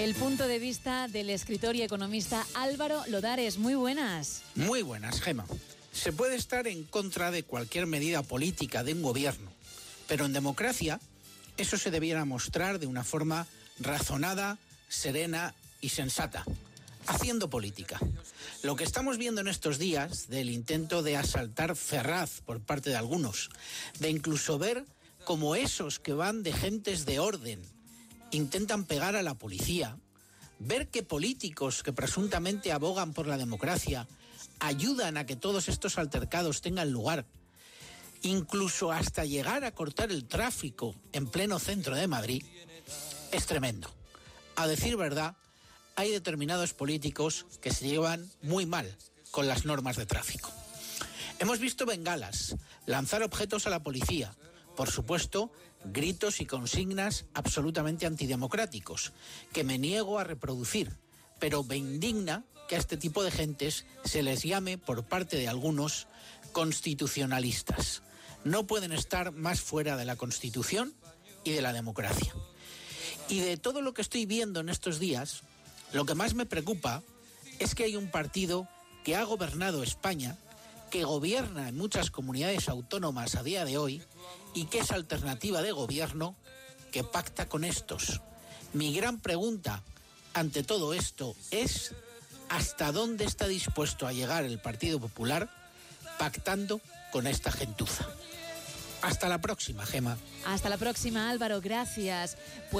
El punto de vista del escritor y economista Álvaro Lodares. Muy buenas. Muy buenas, Gema. Se puede estar en contra de cualquier medida política de un gobierno, pero en democracia eso se debiera mostrar de una forma razonada, serena y sensata, haciendo política. Lo que estamos viendo en estos días del intento de asaltar Ferraz por parte de algunos, de incluso ver como esos que van de gentes de orden intentan pegar a la policía, ver que políticos que presuntamente abogan por la democracia ayudan a que todos estos altercados tengan lugar, incluso hasta llegar a cortar el tráfico en pleno centro de Madrid, es tremendo. A decir verdad, hay determinados políticos que se llevan muy mal con las normas de tráfico. Hemos visto bengalas, lanzar objetos a la policía, por supuesto, gritos y consignas absolutamente antidemocráticos, que me niego a reproducir, pero me indigna que a este tipo de gentes se les llame por parte de algunos constitucionalistas. No pueden estar más fuera de la Constitución y de la democracia. Y de todo lo que estoy viendo en estos días, lo que más me preocupa es que hay un partido que ha gobernado España, que gobierna en muchas comunidades autónomas a día de hoy y que es alternativa de gobierno que pacta con estos. Mi gran pregunta ante todo esto es hasta dónde está dispuesto a llegar el Partido Popular pactando con esta gentuza. Hasta la próxima, Gema. Hasta la próxima, Álvaro. Gracias.